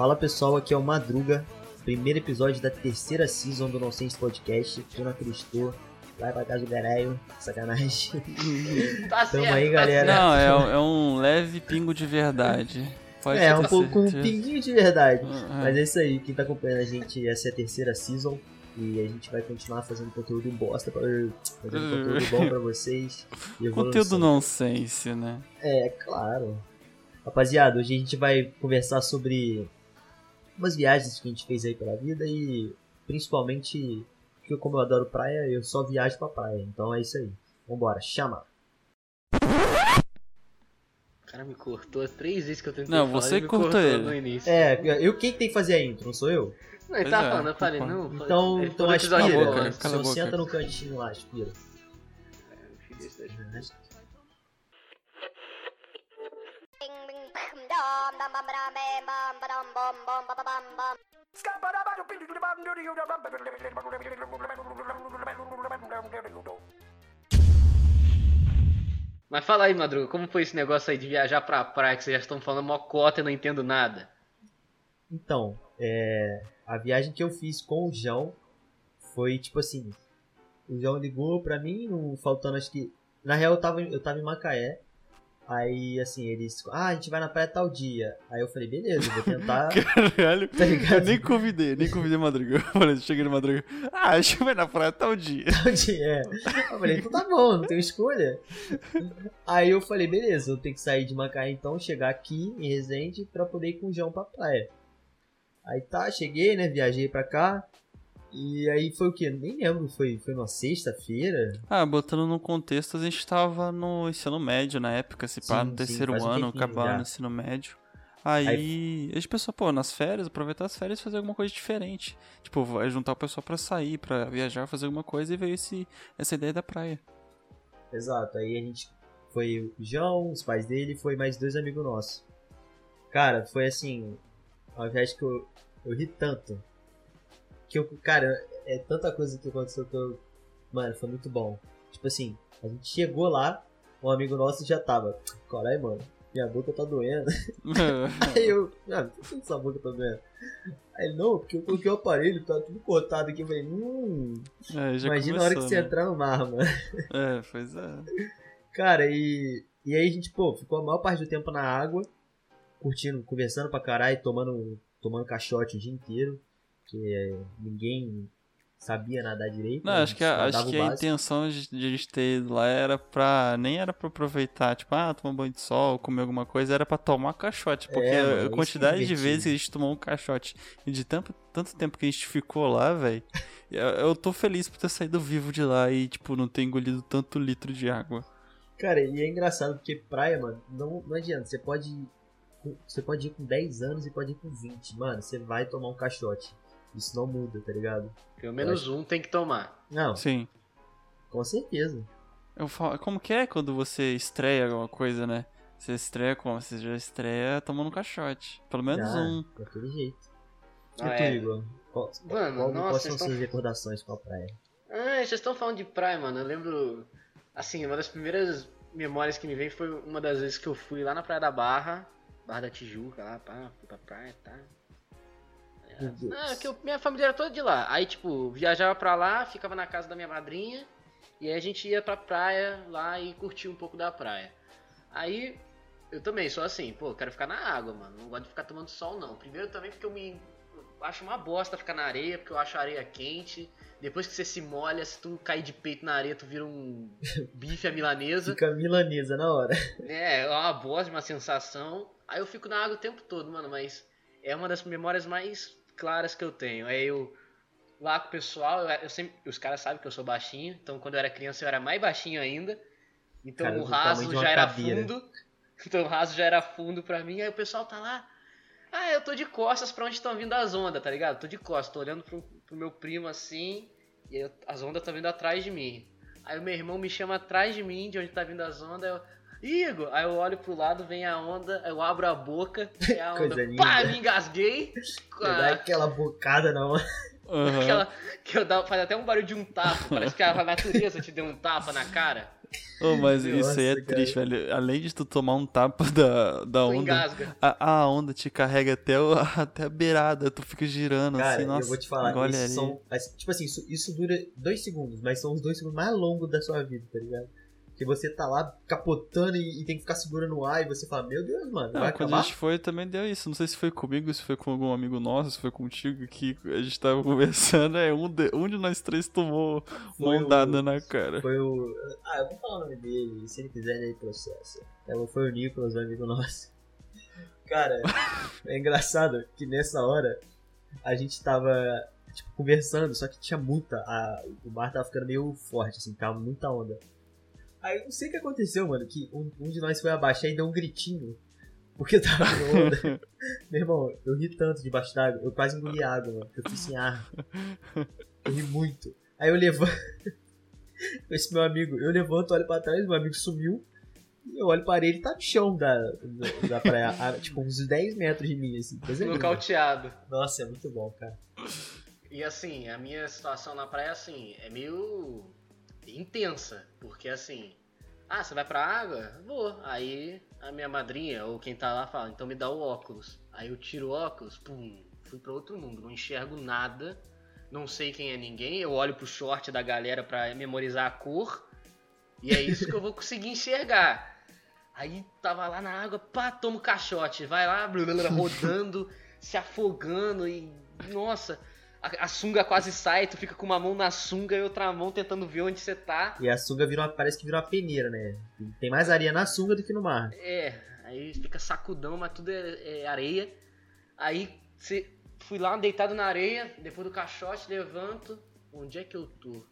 Fala pessoal, aqui é o Madruga, primeiro episódio da terceira season do Nonsense Podcast. Quem não acreditou, vai pra casa do Gareio, sacanagem. Tá Tamo certo, aí, tá galera. certo. Não, é, um- é um leve pingo de verdade. Pode é, um pouco com um pinguinho de verdade. Uhum. Mas é isso aí, quem tá acompanhando a gente, essa é a terceira season. E a gente vai continuar fazendo conteúdo bosta, pra, fazendo conteúdo bom pra vocês. Conteúdo nonsense, né? É, claro. Rapaziada, hoje a gente vai conversar sobre umas viagens que a gente fez aí pela vida e principalmente que como eu adoro praia, eu só viajo pra praia. Então é isso aí. Vambora, chama. O cara me cortou as três vezes que eu tentei Não, falar, você ele cortou ele. no início. É, eu quem tem que fazer a intro, não sou eu? Não, ele tava é, falando, eu falei, não. Então, então aspira. boca, senta no cantinho lá, aspira. Filho, Mas fala aí, Madruga, como foi esse negócio aí de viajar pra praia que vocês já estão falando mocota e não entendo nada? Então, é, a viagem que eu fiz com o João foi tipo assim: o João ligou pra mim, faltando acho que. Na real, eu tava, eu tava em Macaé. Aí, assim, eles. Ah, a gente vai na praia tal dia. Aí eu falei: beleza, eu vou tentar. Caralho. tá Eu ligado? nem convidei, nem convidei Madruga. Eu falei, cheguei no Madruga. Ah, acho que vai na praia tal dia. Tal dia. é. Eu falei: então tá bom, não tenho escolha. Aí eu falei: beleza, eu tenho que sair de Macaé então, chegar aqui em Resende pra poder ir com o João pra praia. Aí tá, cheguei, né? Viajei pra cá. E aí foi o quê? Nem lembro, foi, foi numa sexta-feira? Ah, botando no contexto, a gente tava no ensino médio na época, se pá, Sim, no sim, terceiro um ano, tempinho acabando o ensino médio. Aí, a gente pensou, pô, nas férias, aproveitar as férias e fazer alguma coisa diferente. Tipo, vai juntar o pessoal pra sair, pra viajar, fazer alguma coisa e veio esse, essa ideia da praia. Exato, aí a gente foi o João, os pais dele, foi mais dois amigos nossos. Cara, foi assim, uma viagem que eu, eu ri tanto. Que eu, cara, é tanta coisa que aconteceu que eu. Mano, foi muito bom. Tipo assim, a gente chegou lá, um amigo nosso já tava. Caralho, mano, minha boca tá doendo. Aí eu, ah, por que sua boca tá doendo? Aí ele, não, porque eu coloquei o aparelho, tá tudo cortado aqui. Eu falei, hum, É, imagina a hora que começou, você né? entrar no mar, mano. É, pois é. Cara, e, e aí a gente, pô, ficou a maior parte do tempo na água, curtindo, conversando pra caralho, tomando, tomando caixote o dia inteiro, que é, ninguém sabia nadar direito. Não, acho que, a, acho que a intenção de, de a gente ter ido lá era pra. Nem era pra aproveitar, tipo, ah, tomar um banho de sol, comer alguma coisa, era pra tomar caixote. Porque É, mano, a que é quantidade de divertido. vezes que a gente tomou um caixote e de tanto, tanto tempo que a gente ficou lá, velho, eu, eu tô feliz por ter saído vivo de lá e, tipo, não ter engolido tanto litro de água. Cara, e é engraçado porque praia, mano, não, não adianta. Você pode, você pode ir com 10 anos e pode ir com 20. Mano, você vai tomar um caixote. Isso não muda, tá ligado? Pelo menos um tem que tomar. Não, Sim. com certeza. Eu falo, como que é quando você estreia alguma coisa, né? Você estreia como? Você já estreia tomando um caixote. Pelo menos Já, um. Daquele jeito. E Ah, tu, é. Igor? Qual, Mano, qual- nossa, quais são suas tão- recordações com a praia? Ah, vocês estão falando de praia, mano. Eu lembro. Assim, uma das primeiras memórias que me vem foi uma das vezes que eu fui lá na Praia da Barra, Barra da Tijuca, lá, pá, fui pra praia, tá. Deus. Ah, que eu- minha família era toda de lá. Aí, tipo, viajava pra lá, ficava na casa da minha madrinha, e aí a gente ia pra praia lá e curtia um pouco da praia. Aí, eu também sou assim, pô, quero ficar na água, mano. Não gosto de ficar tomando sol, não. Primeiro também porque eu me eu acho uma bosta ficar na areia, porque eu acho a areia quente. Depois que você se molha, se tu cair de peito na areia, tu vira um bife à milanesa. Fica milanesa na hora. É, é uma bosta, uma sensação. Aí eu fico na água o tempo todo, mano, mas é uma das memórias mais claras que eu tenho. É eu lá com o pessoal, eu, eu sempre, os caras sabem que eu sou baixinho, então quando eu era criança eu era mais baixinho ainda. Então Cara, o raso já era cadeira. fundo. Então o raso já era fundo pra mim, aí o pessoal tá lá. Ah, eu tô de costas pra onde estão vindo as ondas, tá ligado? Tô de costas, tô olhando pro, pro meu primo assim, e eu- as ondas estão vindo atrás de mim. Aí o meu irmão me chama atrás de mim, de onde tá vindo as ondas, eu, Igor! Aí eu olho pro lado, vem a onda, eu abro a boca, e a onda, Coisa pá, linda. me engasguei. Dá aquela bocada na hora. Aham. Aquela que eu dava, faz até um barulho de um tapa. Parece que a natureza te deu um tapa na cara. Ô, mas isso aí é Nossa, cara. triste, velho. Além de tu tomar um tapa da, da Tu onda, a, a onda te carrega até, o- até a beirada, tu fica girando Cara, assim, nossa. eu vou te falar, ali. são. Tipo assim, isso, isso dura dois segundos, mas são os dois segundos mais longos da sua vida, tá ligado? Que você tá lá capotando e, e tem que ficar segurando o ar e você fala, meu Deus, mano, Não, vai quando acabar? a gente foi também deu isso. Não sei se foi comigo, se foi com algum amigo nosso, se foi contigo, que a gente tava conversando, é um de, um de nós três tomou Foi uma ondada na cara. Foi o. Ah, eu vou falar o nome dele, se ele quiser, ele processa. Então, foi o Nicolas, um amigo nosso. Cara, é engraçado que nessa hora a gente tava, tipo, conversando, só que tinha muita. A, o mar tava ficando meio forte, assim, tava muita onda. Aí eu não sei o que aconteceu, mano, que um, um de nós foi abaixar e deu um gritinho. Porque tava com onda. Meu irmão, eu ri tanto debaixo d'água, eu quase engoli água, mano, porque eu fiquei sem ar. Eu ri muito. Aí eu levanto. Esse meu amigo, eu levanto, olho pra trás, meu amigo sumiu. E eu olho para ele, tá no chão da, da, da praia, a- tipo uns 10 metros de mim, assim. Coisa linda. Nocauteado. Nossa, é muito bom, cara. E assim, a minha situação na praia, assim, é meio intensa. Porque assim, ah, você vai pra água? Vou. Aí a minha madrinha, ou quem tá lá, fala, então me dá o óculos. Aí eu tiro o óculos, pum, fui pra outro mundo, não enxergo nada. Não sei quem é ninguém, eu olho pro short da galera pra memorizar a cor. E é isso que eu vou conseguir enxergar. Aí tava lá na água, pá, toma o caixote, vai lá, rodando, se afogando e. Nossa, a, a sunga quase sai, tu fica com uma mão na sunga e outra mão tentando ver onde você tá. E a sunga virou parece que virou uma peneira, né? Tem mais areia na sunga do que no mar. É, aí fica sacudão, mas tudo é, é areia. Aí você fui lá deitado na areia, depois do caixote, levanto. Onde é que eu tô?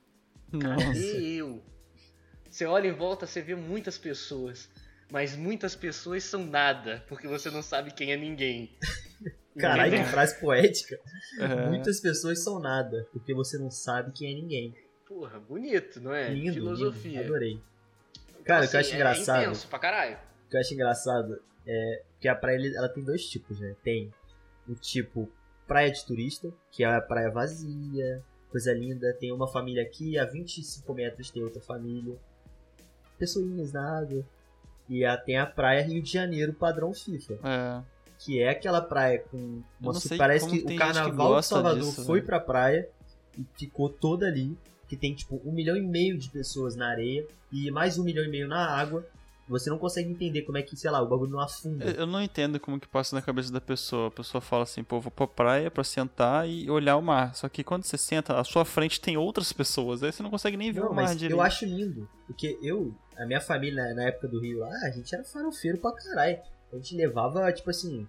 Nossa. Cadê eu? Você olha em volta, você vê muitas pessoas. Mas muitas pessoas são nada, porque você não sabe quem é ninguém. Caralho, que Entendeu? frase poética. É. Muitas pessoas são nada, porque você não sabe quem é ninguém. Porra, bonito, não é? Lindo, Filosofia. lindo, adorei. Cara, o que eu acho Assim, engraçado, É intenso pra caralho. o que eu acho engraçado é que a praia ela tem dois tipos, né? Tem o tipo praia de turista, que é a praia vazia, coisa linda. Tem uma família aqui, a 25 metros tem outra família. Pessoinhas na água. E a- tem a praia Rio de Janeiro padrão FIFA, É. que é aquela praia com sei parece que o carnaval de Salvador disso, foi né? pra praia e ficou toda ali, que tem tipo um milhão e meio de pessoas na areia e mais um milhão e meio na água. Você não consegue entender como é que, sei lá, o bagulho não afunda. Eu não entendo como que passa na cabeça da pessoa. A pessoa fala assim, pô, vou pra praia pra sentar e olhar o mar. Só que quando você senta, à sua frente tem outras pessoas. Aí você não consegue nem ver Não, o mar direito. eu acho lindo. Porque eu, a minha família na- na época do Rio lá, a gente era farofeiro pra caralho. A gente levava, tipo assim,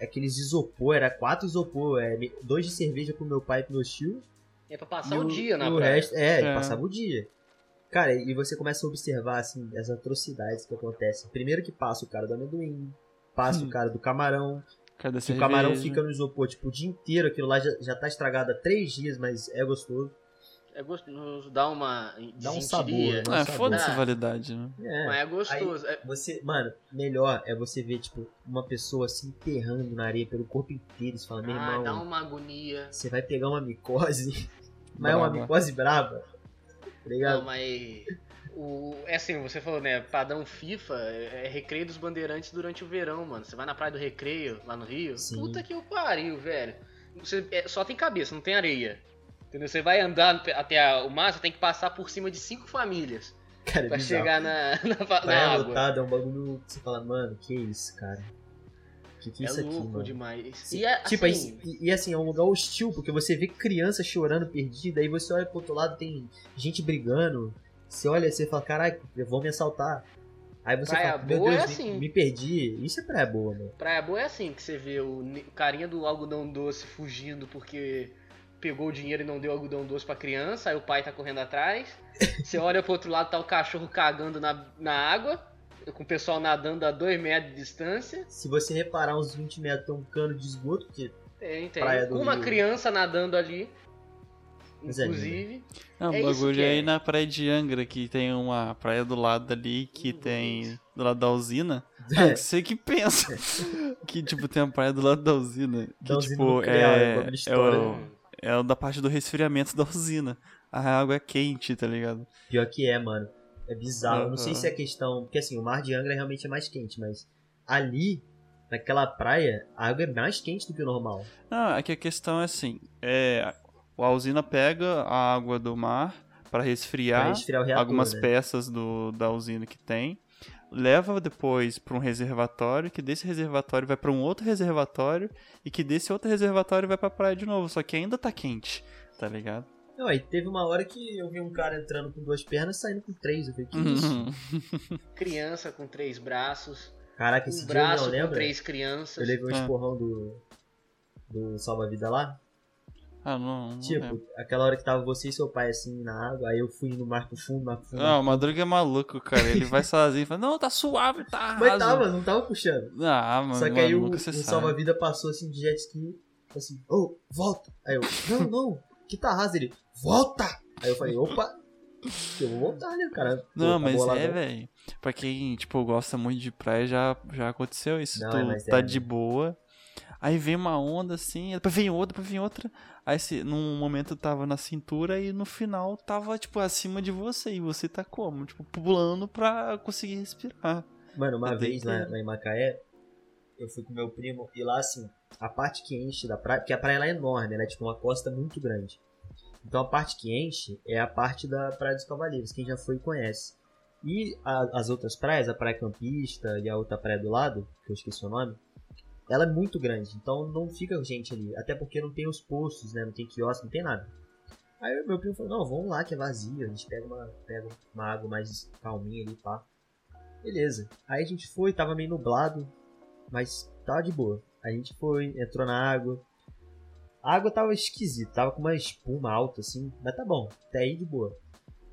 aqueles isopor, era quatro isopor, é, dois de cerveja pro meu pai e pro meu tio. É pra passar e o dia na e o praia. resto, é, É. passava o dia. Cara, e você começa a observar, assim, as atrocidades que acontecem. Primeiro que passa o cara do amendoim, passa Hum. o cara do camarão, que o camarão cerveja. fica no isopor, tipo, o dia inteiro, aquilo lá já, já tá estragado há três dias, mas é gostoso. É gostoso, dá uma Dá um sabor, né? É, sabor. foda-se a validade, né? É. Mas é gostoso. É- Você, mano, melhor é você ver, tipo, uma pessoa se enterrando na areia pelo corpo inteiro. Você fala, meu Ah, irmão, dá uma agonia. você vai pegar uma micose, mas é uma micose brava. Tá ligado? Não, mas. O, é assim, você falou, né? Padrão FIFA é, é recreio dos bandeirantes durante o verão, mano. Você vai na praia do recreio, lá no Rio. Sim. Puta que o pariu, velho. Você, é, só tem cabeça, não tem areia. Entendeu? Você vai andar até a- o mar, você tem que passar por cima de cinco famílias Cara, é pra bizarro. chegar na, na, na água. lotada é um bagulho que você fala, mano, que isso, cara? Que que é É isso aqui, louco mano? demais. Sim, E é, tipo, assim, aí- e, e assim, é um lugar hostil, porque você vê criança chorando perdida, aí você olha pro outro lado, tem gente brigando. Você olha e você fala, caralho, vão me assaltar. Aí você Praia fala, meu boa Deus, é me- assim. me, perdi. Isso é praia boa, mano. Praia boa é assim, que você vê o carinha do algodão doce fugindo porque pegou o dinheiro e não deu algodão doce pra criança, aí o pai tá correndo atrás. Você olha pro outro lado, tá o cachorro cagando na, na água, com o pessoal nadando a 2 metros de distância. Se você reparar uns 20 metros tem um cano de esgoto, porque Tem, tem. Praia do Uma Rio. criança nadando ali. Mas é Inclusive. Não, É bagulho é é. aí na praia de Angra, que tem uma praia do lado ali, que tem. Do lado da usina. Ah, É. que você que pensa. que, tipo, tem uma praia do lado da usina. Que, Da usina tipo, nuclear, é é. uma É história. o, é da parte do resfriamento da usina. A água é quente, tá ligado? Pior que é, mano. É bizarro. Eu Não sei se é questão. Porque assim, o mar de Angra realmente é mais quente, mas ali, naquela praia, a água é mais quente do que o normal. Não, é que a questão é assim, é, a usina pega a água do mar para Pra resfriar resfriar o reator. algumas né? peças do, da usina que tem, leva depois para um reservatório, que desse reservatório vai para um outro reservatório e que desse outro reservatório vai para praia de novo, só que ainda tá quente, tá ligado? Não, aí teve uma hora que eu vi um cara entrando com duas pernas e saindo com três. Eu falei, que isso? Uhum. Criança com três braços, Caraca, esse um dia eu braço não com lembro. três crianças. Eu levei um Ah. esporrão do, do salva-vida lá. Ah, não, não tipo, lembro. aquela hora que tava você e seu pai assim na água, aí eu fui no mar pro fundo, mar pro fundo. Não, o Madruga é maluco, cara. Ele vai sozinho e fala, não, tá suave, tá Mas raso. tava, não tava puxando. Ah, mano, Só que aí o, o salva-vida passou assim de jet ski, assim, ô, volta. Aí eu, não, não, que tá raso ele, volta. Aí eu falei, opa, eu vou voltar, né, cara? Não, tá mas é, velho. Pra quem, tipo, gosta muito de praia, já, já aconteceu isso. Não, tu é, mas tá é, de né? boa, aí vem uma onda assim, depois vem outra, depois vem outra. Aí se, num momento tava na cintura e no final tava, tipo, acima de você. E você tá como? Tipo, pulando pra conseguir respirar. Mano, uma vez lá, lá em Macaé, eu fui com meu primo e lá, assim, a parte que enche da praia, porque a praia lá é enorme, ela é tipo uma costa muito grande. Então a parte que enche é a parte da Praia dos Cavaleiros, quem já foi conhece. E a- as outras praias, a Praia Campista e a outra praia do lado, que eu esqueci o nome, ela é muito grande, então não fica gente ali. Até porque não tem os postos, né? Não tem quiosque, não tem nada. Aí meu primo falou, não, vamos lá que é vazio, a gente pega uma, pega uma água mais calminha ali, pá. Beleza. Aí a gente foi, tava meio nublado, mas tava de boa. A gente foi, entrou na água. A água tava esquisita, tava com uma espuma alta assim, mas tá bom, até aí de boa.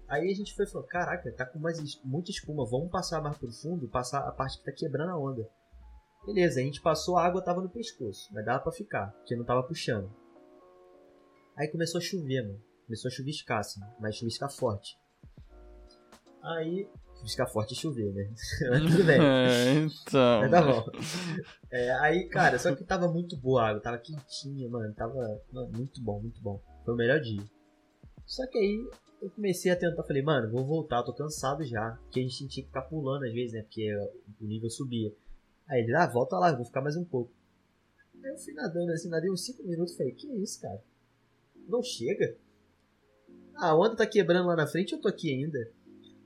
Aí a gente foi e falou: Caraca, tá com mais, muita espuma, vamos passar mais pro fundo, passar a parte que tá quebrando a onda. Beleza, a gente passou, a água tava no pescoço, mas dava pra ficar, porque não tava puxando. Aí começou a chover, mano. Começou a chuviscar, assim, mas chuviscar forte. Aí. Chuviscar forte e chover, né? Tudo bem. É, então. Mas tá bom. É, aí, cara, só que tava muito boa a água, tava quentinha, mano. Tava mano, muito bom, muito bom. Foi o melhor dia. Só que aí eu comecei a tentar, falei, mano, vou voltar, tô cansado já. Porque a gente tinha que ficar pulando às vezes, né? Porque o nível subia. Aí ele, ah, volta lá, vou ficar mais um pouco. Aí eu fui nadando assim, nadei uns 5 minutos, falei, que isso, cara? Não chega? A onda tá quebrando lá na frente eu tô aqui ainda.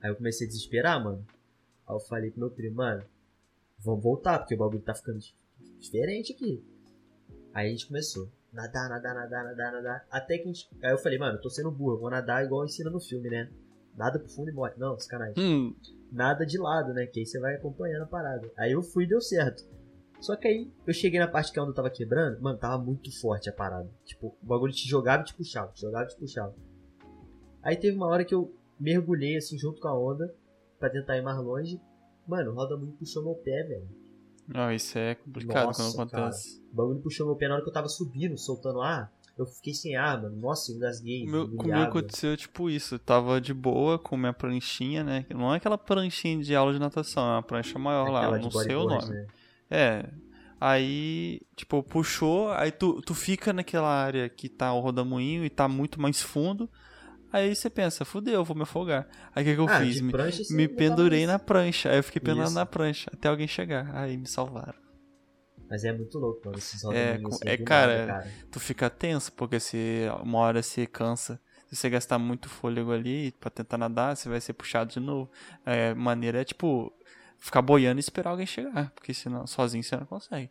Aí eu comecei a desesperar, mano. Aí eu falei pro meu primo, mano, vamos voltar, porque o bagulho tá ficando dif- diferente aqui. Aí a gente começou. Nadar, nadar, nadar, nadar, nadar. Até que a gente. Aí eu falei, mano, eu tô sendo burro, eu vou nadar igual ensina no filme, né? Nada pro fundo e morre. Não, sacanagem. Hum, Nada de lado, né? Que aí você vai acompanhando a parada. Aí eu fui e deu certo. Só que aí eu cheguei na parte que a onda tava quebrando, mano, tava muito forte a parada. Tipo, o bagulho te jogava e te puxava, te jogava e te puxava. Aí teve uma hora que eu mergulhei assim junto com a onda pra tentar ir mais longe. Mano, o roda muito puxou meu pé, velho. não, isso é complicado Nossa, quando acontece. O bagulho puxou meu pé na hora que eu tava subindo, soltando ar. Eu fiquei sem ar, mano. Nossa, eu engasguei. O meu, comigo água. aconteceu tipo isso. Eu tava de boa com minha pranchinha, né? Não é aquela pranchinha de aula de natação, é uma prancha maior lá, eu de não sei o nome. né? É. Aí, tipo, puxou, aí tu, tu fica naquela área que tá o rodamuinho e tá muito mais fundo. Aí você pensa, fudeu, eu vou me afogar. Aí o que, que eu Ah, fiz? Me, prancha, me tá pendurei na prancha. Aí eu fiquei pendurado na prancha até alguém chegar. Aí me salvaram. Mas é muito louco, mano. Esses É, assim, é, cara, nada, Tu fica tenso, porque se uma hora você cansa, se você gastar muito fôlego ali pra tentar nadar, você vai ser puxado de novo. É, maneira é tipo ficar boiando e esperar alguém chegar, porque senão sozinho você não consegue.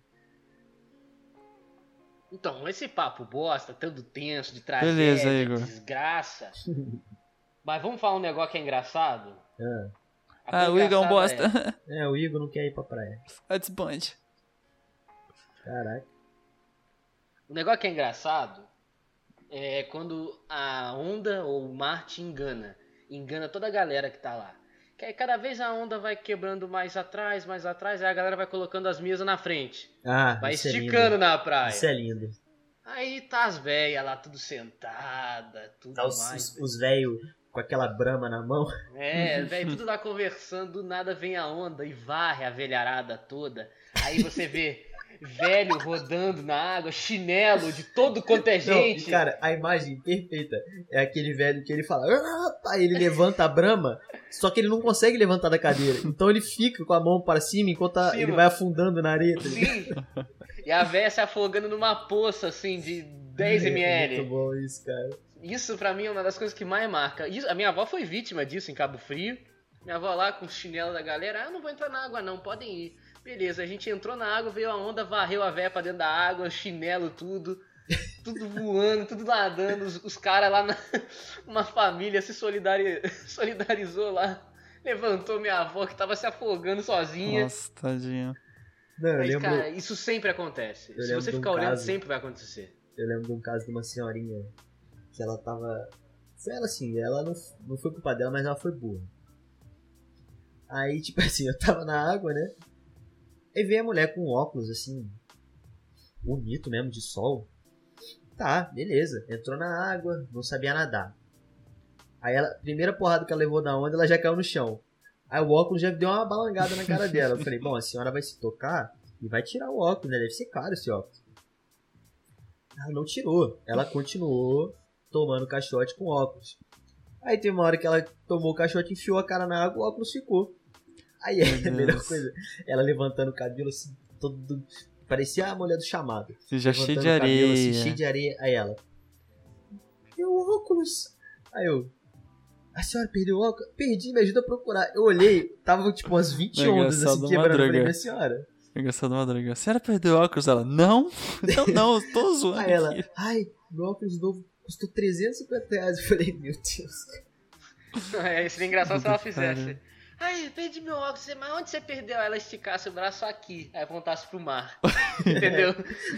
Então, esse papo bosta, tanto tenso, de tragédia, Beleza, Igor. desgraça. Mas vamos falar um negócio que é engraçado? Ah, A Ah, coisa o Igor é um bosta. é, o Igor não quer ir pra praia. That's bunch. Caraca. O negócio que é engraçado é quando a onda ou o mar te engana. Engana toda a galera que tá lá. Que aí cada vez a onda vai quebrando mais atrás, mais atrás, aí a galera vai colocando as mesas na frente. Ah, Vai isso é esticando lindo. na praia. Isso é lindo. Aí tá as velhas lá, tudo sentada, tudo Tá os, mais. os, os velhos com aquela brama na mão. É, velho, tudo lá conversando, do nada vem a onda e varre a velharada toda. Aí você vê velho rodando na água, chinelo de todo quanto é Não, gente. e, cara, a imagem perfeita é aquele velho que ele fala, "Ah", aí ele levanta a brama, só que ele não consegue levantar da cadeira. Então ele fica com a mão para cima enquanto a- ele vai afundando na areia. tá? Sim. E a véia se afogando numa poça assim de 10 É ml. muito bom isso, cara. Isso pra mim é uma das coisas que mais marca. Isso- a minha avó foi vítima disso em Cabo Frio. Minha avó lá com o chinelo da galera, ah, não vou entrar na água não, podem ir. Beleza, a gente entrou na água, veio a onda, varreu a véia pra dentro da água, chinelo, tudo. Tudo voando, tudo nadando. Os, os caras lá na. Uma família se solidari- solidarizou lá. Levantou minha avó que tava se afogando sozinha. Nossa, tadinho. Não, eu Mas, lembro, cara, isso sempre acontece. eu Se você de um ficar olhando, caso- sempre vai acontecer. eu lembro de um caso de uma senhorinha que ela tava. Foi ela assim, ela não, não foi culpa dela, mas ela foi burra. Aí, tipo assim, eu tava na água, né? Aí veio a mulher com óculos, assim, bonito mesmo, de sol. Tá, beleza. Entrou na água, não sabia nadar. Aí ela, primeira porrada que ela levou da onda, ela já caiu no chão. Aí o óculos já deu uma balangada na cara dela. Eu falei, bom, a senhora vai se tocar e vai tirar o óculos, né? Deve ser caro esse óculos. Ela não tirou. Ela continuou tomando caixote com óculos. Aí tem uma hora que ela tomou o caixote, enfiou a cara na água, o óculos ficou. Aí é a melhor coisa. Ela levantando o cabelo assim, todo. Parecia a mulher do chamado. Você já cheio de cabelo, areia. assim, cheio de areia. Aí ela. Meu óculos! Aí eu. A senhora perdeu o óculos? Perdi, me ajuda a procurar. Eu olhei, tava tipo umas 20 Não, ondas assim quebrando. Eu falei, minha senhora. Engraçado, Madruga. A senhora perdeu o óculos? Ela, não? Então não, eu tô zoando Aí ela, aqui. ai, meu óculos novo custou 350 reais. Eu falei, meu Deus. É, seria engraçado se ela fizesse. Ai, perdi meu óculos, mas onde você perdeu? Aí ela esticasse o braço aqui, aí apontasse pro mar. Entendeu?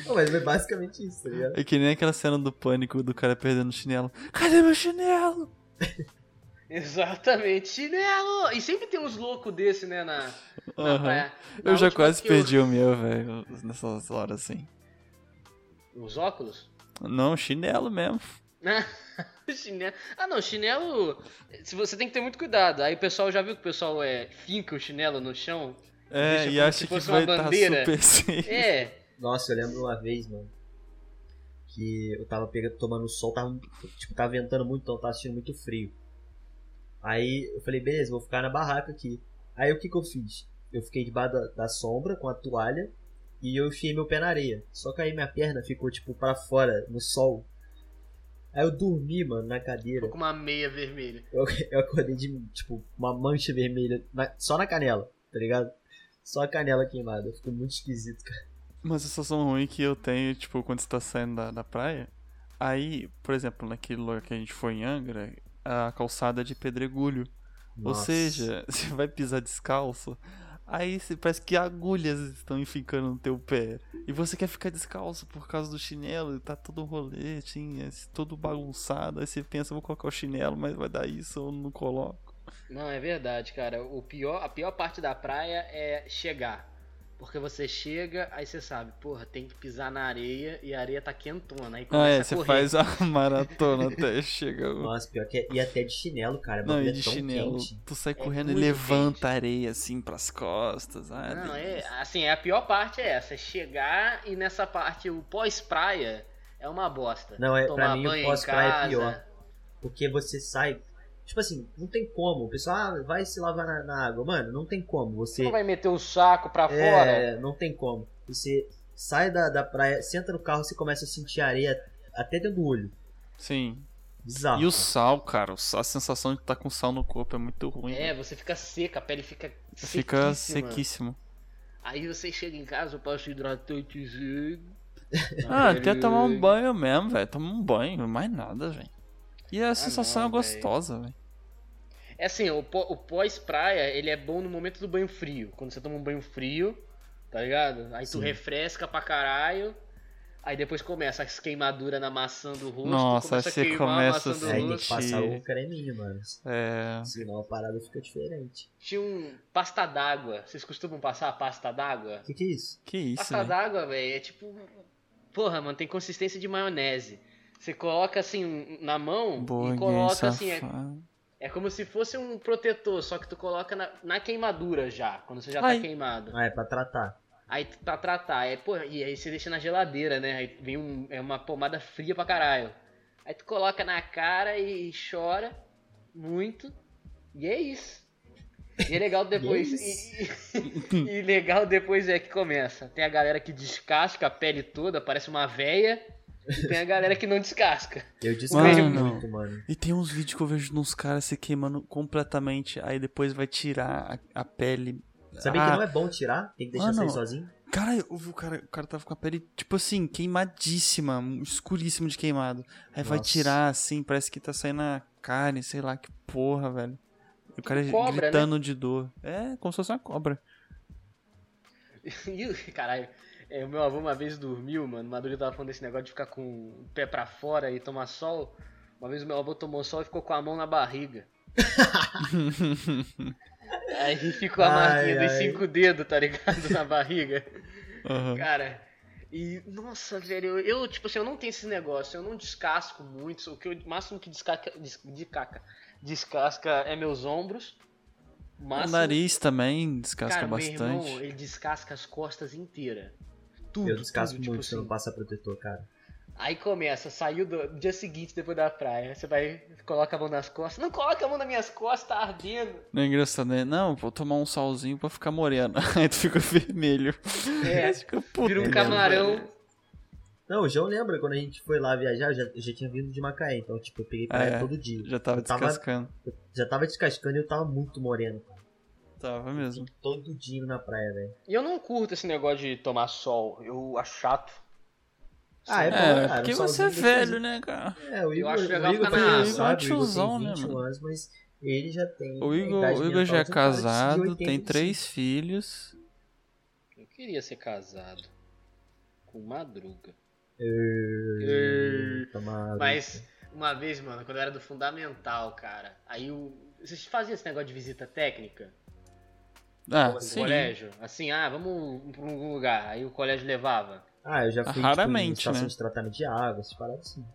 Não, mas foi basicamente isso, tá ligado? É que nem aquela cena do pânico do cara perdendo o chinelo. Cadê meu chinelo? Exatamente, chinelo! E sempre tem uns loucos desse, né, na, na Aham. praia. Na Eu já quase eu- perdi o meu, velho, nessas horas assim. Os óculos? Não, chinelo mesmo. chinelo. Ah, não, chinelo. Se você tem que ter muito cuidado. Aí o pessoal já viu que o pessoal é finca o chinelo no chão? É, e como acha se que fosse vai uma estar bandeira. super safe. É. Nossa, eu lembro uma vez, mano, que eu tava pegando, tomando sol, tava, tipo, tava ventando muito, então tava assistindo muito frio. Aí eu falei, beleza, vou ficar na barraca aqui. Aí o que que eu fiz? Eu fiquei debaixo da, da sombra com a toalha e eu enfiei meu pé na areia. Só que aí minha perna ficou, tipo, pra fora, no sol. Aí eu dormi, mano, na cadeira. Ficou com uma meia vermelha. Eu, eu acordei de, tipo, uma mancha vermelha na- só na canela, tá ligado? Só a canela queimada. Ficou muito esquisito, cara. Uma sensação ruim que eu tenho, tipo, quando você tá saindo da, da praia. Aí, por exemplo, naquele lugar que a gente foi em Angra, a calçada é de pedregulho. Ou Nossa. seja, você vai pisar descalço, aí parece que agulhas estão enficando no teu pé. E você quer ficar descalço por causa do chinelo, tá todo rolê, assim, é todo bagunçado. Aí você pensa, vou colocar o chinelo, mas vai dar isso, ou não coloco. Não, é verdade, cara. O pior, a pior parte da praia é chegar. Porque você chega, aí você sabe, porra, tem que pisar na areia e a areia tá quentona. Aí Ah, começa é, a você faz a maratona até chegar. Nossa, pior que é, e até de chinelo, cara. Não, bagulho e é de tão chinelo, quente. tu sai É correndo e levanta quente. a areia assim pras costas. Ah, Não, é, delícia. assim, a pior parte é essa, é chegar e nessa parte, o pós-praia é uma bosta. Não, é, pra Tomar mim o pós-praia é pior. Porque você sai. Tipo assim, não tem como. O pessoal ah, vai se lavar na, na água. Mano, não tem como. Você Você. não vai meter o saco pra fora? É, não tem como. Você sai da, da praia, senta no carro, você começa a sentir areia até dentro do olho. Sim. Bizarro. E o sal, cara, a sensação de estar com sal no corpo é muito ruim. É, né? você fica seca, a pele fica Fica sequíssima. sequíssimo. Aí você chega em casa, eu passo hidratantezinho. Ah, até tomar um banho mesmo, velho. Tomar um banho, mais nada, velho. E a sensação não, é gostosa, velho. É assim, o, pó- o pós-praia, ele é bom no momento do banho frio. Quando você toma um banho frio, tá ligado? Aí tu Sim. refresca pra caralho. Aí depois começa as queimaduras na maçã do rosto. Nossa, começa aí você a queimar começa a maçã do a Aí tem que passar o creminho, mano. É. Senão a parada fica diferente. Tinha um pasta d'água. Vocês costumam passar a pasta d'água? O que, que é isso? Que isso, Pasta d'água, velho, é tipo. Porra, mano, tem consistência de maionese. Você coloca assim na mão e Burguês coloca assim. É, é como se fosse um protetor, só que tu coloca na, na queimadura já, quando você já Ai. tá queimado. Ah, é pra tratar. Aí pra tratar, aí, pô, e aí você deixa na geladeira, né? Aí vem um, é uma pomada fria pra caralho. Aí tu coloca na cara e chora muito. E é isso. E é legal depois. E é e, e- e legal depois é que começa. Tem a galera que descasca a pele toda, parece uma véia. E tem a galera que não descasca. Eu descrevo Mano. muito, mano. E tem uns vídeos que eu vejo de uns caras se queimando completamente, aí depois vai tirar a, a pele. Sabia Ah, que não é bom tirar? Tem que deixar Mano. sair sozinho? Cara, eu vi o cara, o cara tava com a pele, tipo assim, queimadíssima, escuríssimo de queimado. Aí vai Nossa. tirar, assim, parece que tá saindo a carne, sei lá, que porra, velho. E o cara Cobra, né? gritando de dor. É, como se fosse uma cobra. Caralho, é, o meu avô uma vez dormiu, mano. Maduro tava falando desse negócio de ficar com o pé pra fora e tomar sol. Uma vez o meu avô tomou sol e ficou com a mão na barriga. Aí ficou a Ai, marquinha dos ai. cinco dedos, tá ligado? Na barriga. Aham. Cara, e nossa, velho, eu, eu, tipo assim, eu não tenho esse negócio, eu não descasco muito. O que eu, máximo que descasca, des- de caca, descasca é meus ombros. O O máximo, nariz também descasca cara, meu bastante. irmão, ele descasca as costas inteiras. Tudo, Eu descasco tudo, tipo muito se eu não assim. passar protetor, cara. Aí começa, saiu do dia seguinte depois da praia. Você vai, coloca a mão nas costas. Não coloca a mão nas minhas costas, tá ardendo. Não é engraçado, né? Não, vou tomar um solzinho pra ficar moreno. Aí tu fica vermelho. É, fica puto. Vira um mesmo, camarão. Não, o João lembra quando a gente foi lá viajar, eu já, eu já tinha vindo de Macaé, então, tipo, eu peguei praia É, todo dia. Já tava tava- descascando. Já tava descascando e eu tava muito moreno, cara. Tava mesmo. Todo dia na praia, velho. E eu não curto esse negócio de tomar sol. Eu acho chato. Ah, é bom, É, cara. porque você é velho, né, cara? É, o Igor, acho legal o Igor ficar na Igor é tiozão, né, tem 20 mano? anos, mas ele já tem O Igor, idade o Igor já é casado, 85. tem três filhos. Eu queria ser casado. Com madruga. Eita, maluco. Mas, uma vez, mano, quando eu era do fundamental, cara. Aí o. Vocês faziam esse negócio de visita técnica? Ah, no sim. colégio? Assim, ah, vamos pra algum lugar. Aí o colégio levava. Ah, eu já fui Raramente, tipo, em estação né? de tratamento de água, essas paradas assim.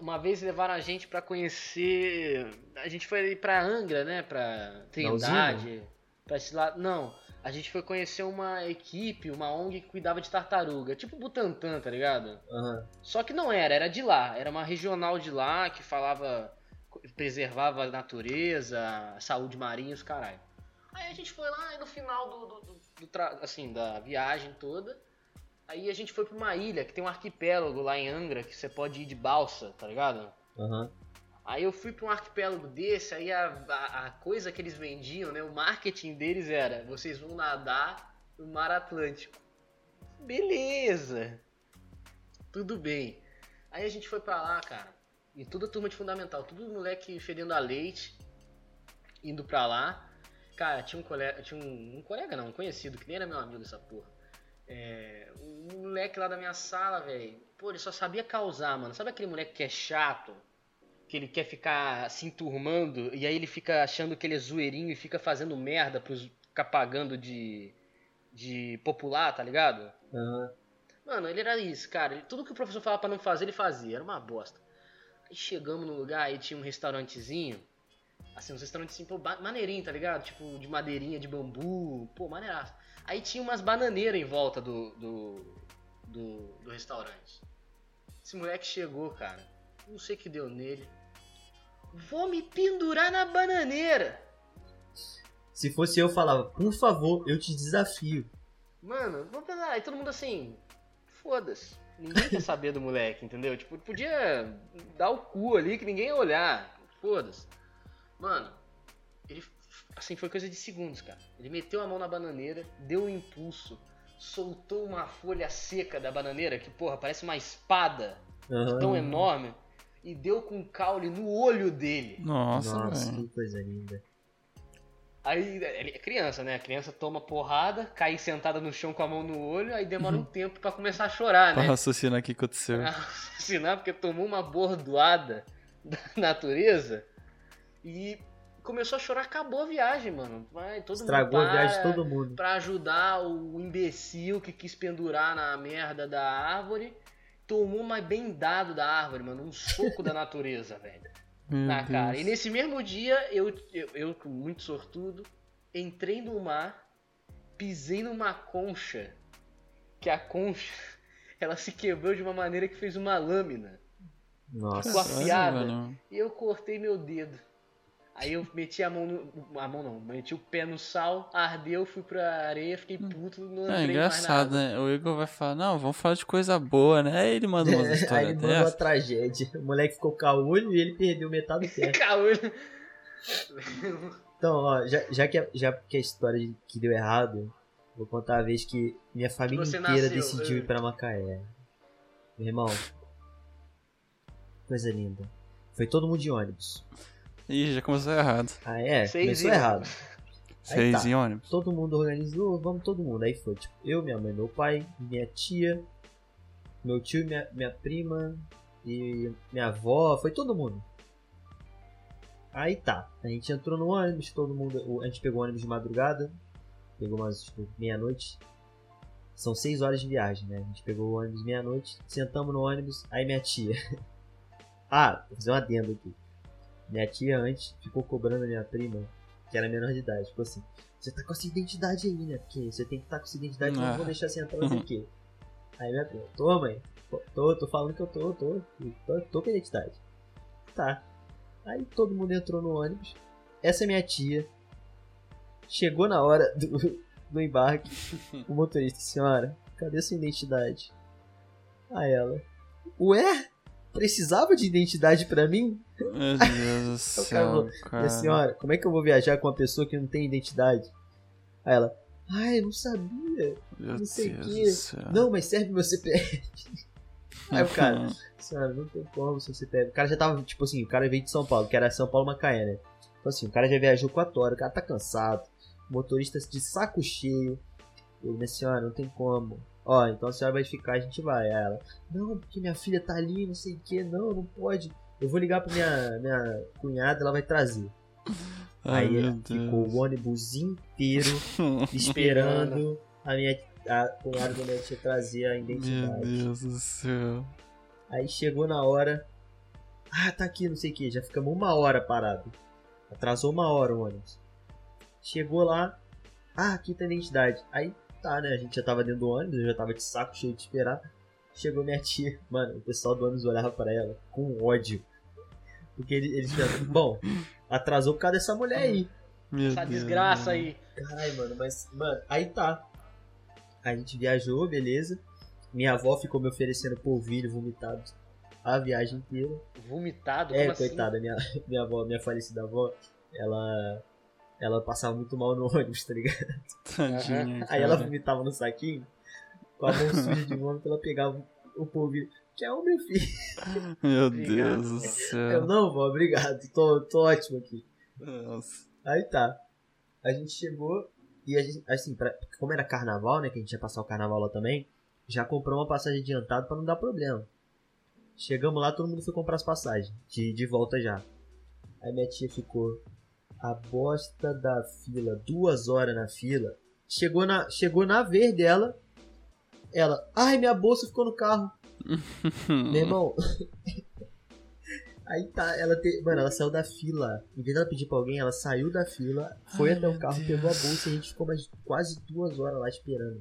Uma vez levaram a gente pra conhecer. A gente foi pra Angra, né? Pra Trindade. Pra esse lado. Não. A gente foi conhecer uma equipe, uma ONG que cuidava de tartaruga. Tipo Butantan, tá ligado? Aham. Só que não era, era de lá. Era uma regional de lá que falava. preservava a natureza, a saúde marinha, os caralho. Aí a gente foi lá e no final do, do- do- do tra- assim, da viagem toda. Aí a gente foi pra uma ilha que tem um arquipélago lá em Angra que você pode ir de balsa, tá ligado? Aham. Aí eu fui pra um arquipélago desse, aí a, a, a coisa que eles vendiam, né? O marketing deles era: vocês vão nadar no Mar Atlântico. Beleza! Tudo bem. Aí a gente foi pra lá, cara. E toda turma de fundamental, tudo moleque fedendo a leite, indo pra lá. Cara, tinha um colega, tinha um, um colega não, um conhecido, que nem era meu amigo essa porra. É, um moleque lá da minha sala, velho. Pô, ele só sabia causar, mano. Sabe aquele moleque que é chato? Que ele quer ficar se enturmando e aí ele fica achando que ele é zoeirinho e fica fazendo merda pros ficar pagando de, de popular, tá ligado? Aham. Mano, ele era isso, cara. Ele- tudo que o professor falava pra não fazer, ele fazia. Era uma bosta. Aí chegamos no lugar, aí tinha um restaurantezinho. Assim, uns restaurantes pô, ba- maneirinho, tá ligado? Tipo, de madeirinha, de bambu. Pô, maneiraço. Aí tinha umas bananeiras em volta do, do, do, do restaurante. Esse moleque chegou, cara. Não sei o que deu nele. Vou me pendurar na bananeira. Se fosse eu, falava, por favor, eu te desafio. Mano, vamos pensar. Aí todo mundo assim, foda-se. Ninguém quer saber do moleque, entendeu? Tipo, podia dar o cu ali que ninguém ia olhar. Foda-se. Mano, ele, assim, foi coisa de segundos, cara. Ele meteu a mão na bananeira, deu um impulso, soltou uma folha seca da bananeira, que, porra, parece uma espada Aham. tão enorme, e deu com caule no olho dele. Nossa, Nossa, que coisa linda. Aí, ele é criança, né? A criança toma porrada, cai sentada no chão com a mão no olho, aí demora um tempo pra começar a chorar, Pra né? raciocinar o que aconteceu. Pra raciocinar, porque tomou uma bordoada da natureza e começou a chorar, acabou a viagem, mano. Vai, todo Estragou mundo a viagem de todo mundo. Pra ajudar o imbecil que quis pendurar na merda da árvore. Tomou mais bem dado da árvore, mano. Um soco da natureza, velho na cara. E nesse mesmo dia, eu, eu, eu, com muito sortudo, entrei no mar, pisei numa concha que a concha ela se quebrou de uma maneira que fez uma lâmina. Nossa. Ficou afiada. Mano. E eu cortei meu dedo. Aí eu meti a mão no. A mão não, meti o pé no sal, ardeu, fui pra areia, fiquei puto, não É engraçado, mais nada. né? O Igor vai falar, não, vamos falar de coisa boa, né? Aí ele manda umas Aí histórias ele mandou uma tragédia. O moleque ficou caolho e ele perdeu metade do pé. Caolho. Então, ó, já, já, que, a, já que a história de- que deu errado, vou contar a vez que minha família você inteira nasceu, decidiu é. ir pra Macaé. Meu irmão, coisa linda. Foi todo mundo de ônibus. Ih, já começou errado. Ah, é? Seis Começou e- errado. Aí Seis tá. em ônibus. Todo mundo organizou, vamos todo mundo. Aí foi, tipo, eu, minha mãe, meu pai, minha tia, meu tio, minha, minha prima e minha avó, foi todo mundo. Aí tá, a gente entrou no ônibus, todo mundo, a gente pegou o ônibus de madrugada, pegou umas, tipo, meia-noite. São seis horas de viagem, né? A gente pegou o ônibus meia-noite, sentamos no ônibus, aí minha tia. ah, vou fazer um adendo aqui. Minha tia antes ficou cobrando a minha prima, que era menor de idade, ficou assim, você tá com essa identidade aí, né? Porque você tem que estar com essa identidade, não Ah. vou deixar você entrar, não sei o quê. Aí minha prima, tô mãe, tô, tô, tô falando que eu tô, tô, tô, tô com a identidade. Tá. Aí todo mundo entrou no ônibus, essa é minha tia, chegou na hora do, do embarque, o motorista, senhora, cadê sua identidade? Aí ela, ué? Precisava de identidade pra mim? Meu Deus do O cara falou, céu, Minha senhora, como é que eu vou viajar com uma pessoa que não tem identidade? Aí ela, ai, eu não sabia. Meu não sei o quê. Não, mas serve meu CPF. Aí o cara, senhora, não tem como seu CPF. O cara já tava, tipo assim, o cara veio de São Paulo, que era São Paulo Macaé, né? Então assim, o cara já viajou 4 horas, o cara tá cansado. Motorista de saco cheio. Eu, minha senhora, não tem como. Ó, então a senhora vai ficar, a gente vai. Aí ela, não, porque minha filha tá ali, não sei o que, não, não pode. Eu vou ligar pra minha, minha cunhada, ela vai trazer. Ai, Aí meu ficou o ônibus inteiro esperando a minha a cunhada da minha tia trazer a Meu identidade. Deus do céu. Aí chegou na hora. Ah, tá aqui, não sei o que. Já ficamos uma hora parado. Atrasou uma hora o ônibus. Chegou lá. Ah, aqui tá a identidade. Aí tá, né? A gente já tava dentro do ônibus, eu já tava de saco cheio de esperar. Chegou minha tia. Mano, o pessoal do ônibus olhava pra ela com ódio. Porque eles, eles pensavam, bom, atrasou por causa dessa mulher aí. Meu Essa Deus. desgraça aí. Caralho, mano, mas, mano, aí tá. A gente viajou, beleza. Minha avó ficou me oferecendo polvilho vomitado a viagem inteira. Vomitado, É, como assim? coitada, minha, minha avó, minha falecida avó, ela. Ela passava muito mal no ônibus, tá ligado? Tadinha, Aí ela vomitava no saquinho, com a mão suja de vômito, ela pegava o polvilho. Que é o meu filho. Meu Obrigado, Deus do vó. Eu céu. não, vó, obrigado. Tô, tô ótimo aqui. Nossa. Aí tá. A gente chegou e a gente, assim, pra, como era carnaval, né, que a gente ia passar o carnaval lá também, já comprou uma passagem adiantada pra não dar problema. Chegamos lá, todo mundo foi comprar as passagens, de, de volta já. Aí minha tia ficou a bosta da fila, duas horas na fila. Chegou na, chegou na vez dela, ela, ai, minha bolsa ficou no carro. Meu irmão. Aí tá, ela te... Mano, ela saiu da fila. Em vez dela pedir pra alguém, ela saiu da fila, foi Ai, até o carro, Deus. pegou a bolsa e a gente ficou mais quase duas horas lá esperando.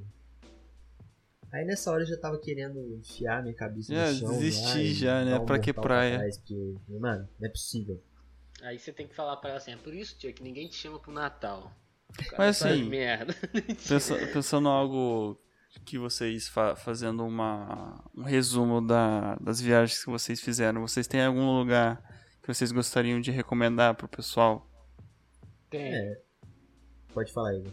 Aí nessa hora eu já tava querendo enfiar minha cabeça Já no chão. desisti já, né? Pra que praia? trás, porque, mano, não é possível. Aí você tem que falar pra ela assim, é por isso, tia, que ninguém te chama pro Natal. Mas assim, merda. Pensa- pensando em algo que vocês fa- fazendo uma, um resumo da- das viagens que vocês fizeram, vocês têm algum lugar que vocês gostariam de recomendar pro pessoal? Tem. É. Pode falar, Igor.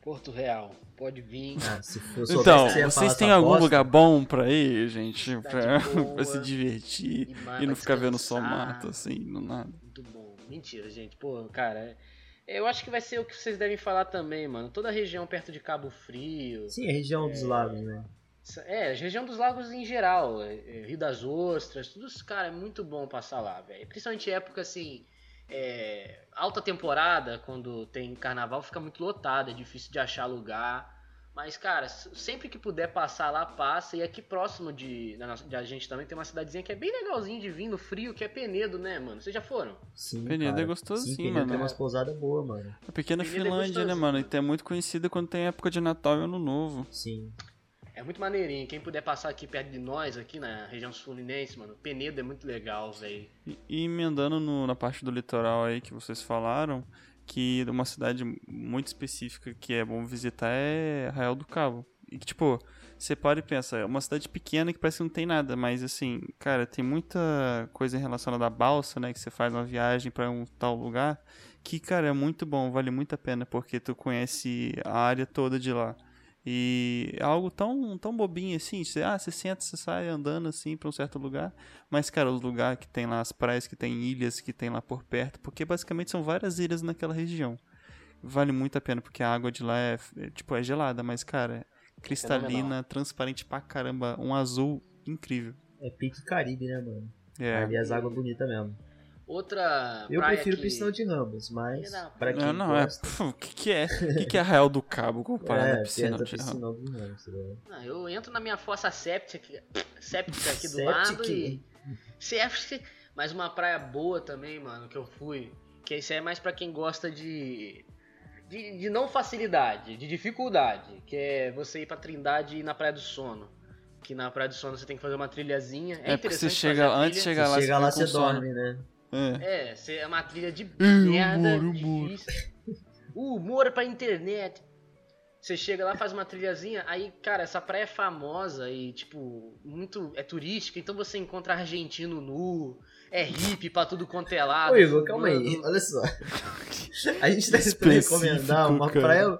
Porto Real, pode vir. Ah, se for Então, você vocês têm algum bosta, lugar bom pra ir, gente? Pra, Cidade boa. pra se divertir E mais e não pra ficar vendo só mato, assim, no nada. Muito bom. Mentira, gente. Pô, cara, é- eu acho que vai ser o que vocês devem falar também, mano. Toda a região perto de Cabo Frio. Sim, a região dos lagos, né? É, a região dos lagos em geral. é, é, Rio das Ostras, tudo isso, cara, é muito bom passar lá, velho. Principalmente época assim. é, alta temporada, quando tem carnaval, fica muito lotado, é difícil de achar lugar. Mas, cara, sempre que puder passar lá, passa. E aqui próximo de, de a gente também tem uma cidadezinha que é bem legalzinho de vir no frio, que é Penedo, né, mano? Vocês já foram? Sim, Penedo cara. é gostosinho, Sim, Penedo mano. tem umas pousadas boas, mano. A pequena Penedo é Finlândia, né, gostosinho, mano? E é muito conhecida quando tem época de Natal e Ano Novo. Sim. É muito maneirinho. Quem puder passar aqui perto de nós, aqui na região fluminense, mano, Penedo é muito legal, velho. E, e emendando no- na parte do litoral aí que vocês falaram, que uma cidade muito específica que é bom visitar é Arraial do Cabo. E que, tipo, você para e pensa, é uma cidade pequena que parece que não tem nada, mas assim, cara, tem muita coisa relacionada à balsa, né? Que você faz uma viagem pra um tal lugar, que, cara, é muito bom, vale muito a pena, porque tu conhece a área toda de lá. E é algo tão, tão bobinho assim, você, ah, você senta, você sai andando assim pra um certo lugar, mas, cara, os lugares que tem lá, as praias que tem ilhas que tem lá por perto, porque basicamente são várias ilhas naquela região. Vale muito a pena, porque a água de lá é, é, tipo, é gelada, mas, cara, é cristalina, Fenomenal. transparente pra caramba, um azul incrível. É pique Caribe, né, mano? É. Ali as águas bonitas mesmo. Outra Eu praia prefiro que... piscão de Ramos, mas da pra quem Não, não, é. gosta... pô, O que, que é? O que, que é Arraial do Cabo comparado É, à piscina? de piscina tá ligado? Ah, eu entro na minha fossa séptica, séptica aqui do Septic. lado e. Septic. Mas uma praia boa também, mano, que eu fui. Que isso aí é mais pra quem gosta de, de. de não facilidade, de dificuldade. Que é você ir pra Trindade e ir na Praia do Sono. Que na Praia do Sono você tem que fazer uma trilhazinha. É, É porque você chega, antes de chegar lá, Você chega lá, você dorme, né? É. É, você- é uma trilha de merda, humor, humor. difícil. O humor pra internet. Você chega lá, faz uma trilhazinha, aí, cara, essa praia é famosa e, tipo, muito. é turística, então você encontra argentino nu, é hippie pra tudo quanto é lado. Ô, Igor, calma aí. Olha só. A gente tá tentando Específico, recomendar uma cara. praia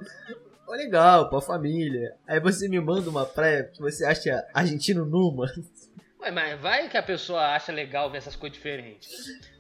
legal, pra família. Aí você me manda uma praia que você acha argentino nu, mano. Ué, mas vai que a pessoa acha legal ver essas coisas diferentes.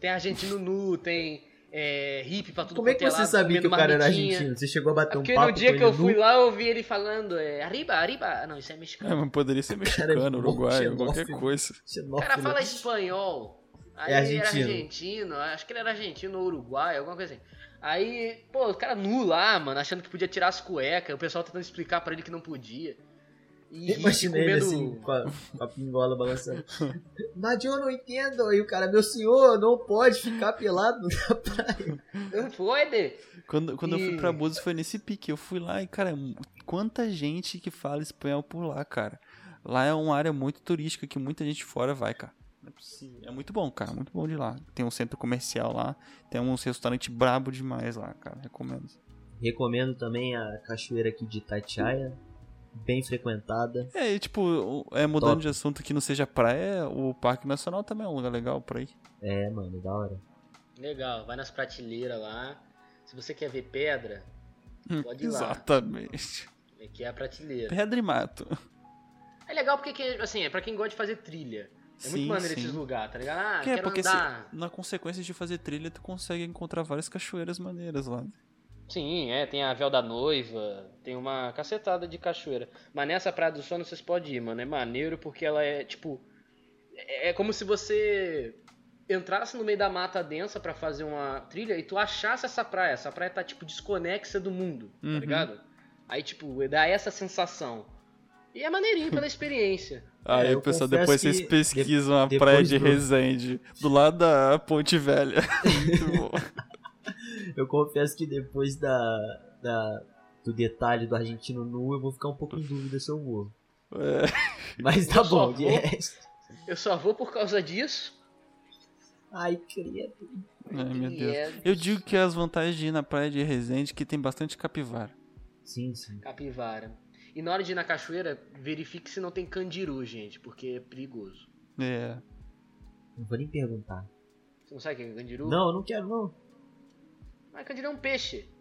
Tem argentino nu, tem é, hippie pra tudo Como é que é você sabia que o cara era argentino? Você chegou a bater É um porque papo no dia que eu fui lá, eu ouvi ele falando, é, arriba, arriba. Ah, não, isso é É, mexicano. mas poderia ser mexicano, é uruguaio, bom, qualquer coisa. O cara fala espanhol. Aí É ele era argentino. argentino, acho que ele era argentino ou uruguai, alguma coisa assim. Aí, pô, o cara nu lá, mano, achando que podia tirar as cuecas, o pessoal tentando explicar pra ele que não podia. E Imagina ele comendo. assim, com a, com a pingola balançando. Mas eu não entendo. E o cara, meu senhor, não pode ficar pelado na praia. Não pode? Quando, quando eu fui E- pra Búzios foi nesse pique. Eu fui lá e, cara, quanta gente que fala espanhol por lá, cara. Lá é uma área muito turística que muita gente fora vai, cara. Não é possível. É muito bom, cara. Muito bom de lá. Tem um centro comercial lá. Tem uns restaurantes brabo demais lá, cara. Recomendo. Recomendo também a cachoeira aqui de Itatiaia. Bem frequentada. É, e tipo, é, mudando Top. de assunto que não seja praia, o Parque Nacional também é um lugar legal pra ir. É, mano, da hora. Legal, vai nas prateleiras lá. Se você quer ver pedra, Pode ir lá. Exatamente. aqui é a prateleira. Pedra e mato. É legal porque, que- assim, é pra quem gosta de fazer trilha. É muito Sim, maneiro sim. esses lugares, tá ligado? Ah, Que é porque se- andar. na consequência de fazer trilha, tu consegue encontrar várias cachoeiras maneiras lá. Sim, é, tem a Véu da Noiva, tem uma cacetada de cachoeira. Mas nessa Praia do Sono vocês podem ir, mano. É maneiro porque ela é, tipo. É é como se você entrasse no meio da mata densa pra fazer uma trilha e tu achasse essa praia. Essa praia tá, tipo, desconexa do mundo, Uhum. tá ligado? Aí, tipo, dá essa sensação. E é maneirinho pela experiência. Aí, É, eu pessoal, depois vocês pesquisam a depois praia de do- Resende, do lado da Ponte Velha. Muito bom. Eu confesso que depois da, da, do detalhe do argentino nu, eu vou ficar um pouco em dúvida se eu vou. É, Mas tá Eu bom, de resto. Eu só vou por causa disso. Ai, credo. ai, meu Deus. Eu digo que as vantagens de ir na praia de Resende é que tem bastante capivara. Sim, sim. Capivara. E na hora de ir na cachoeira, verifique se não tem candiru, gente, porque é perigoso. É. Não vou nem perguntar. Você não sabe o que é candiru? Não, eu não quero, não. Mas candiru é um peixe.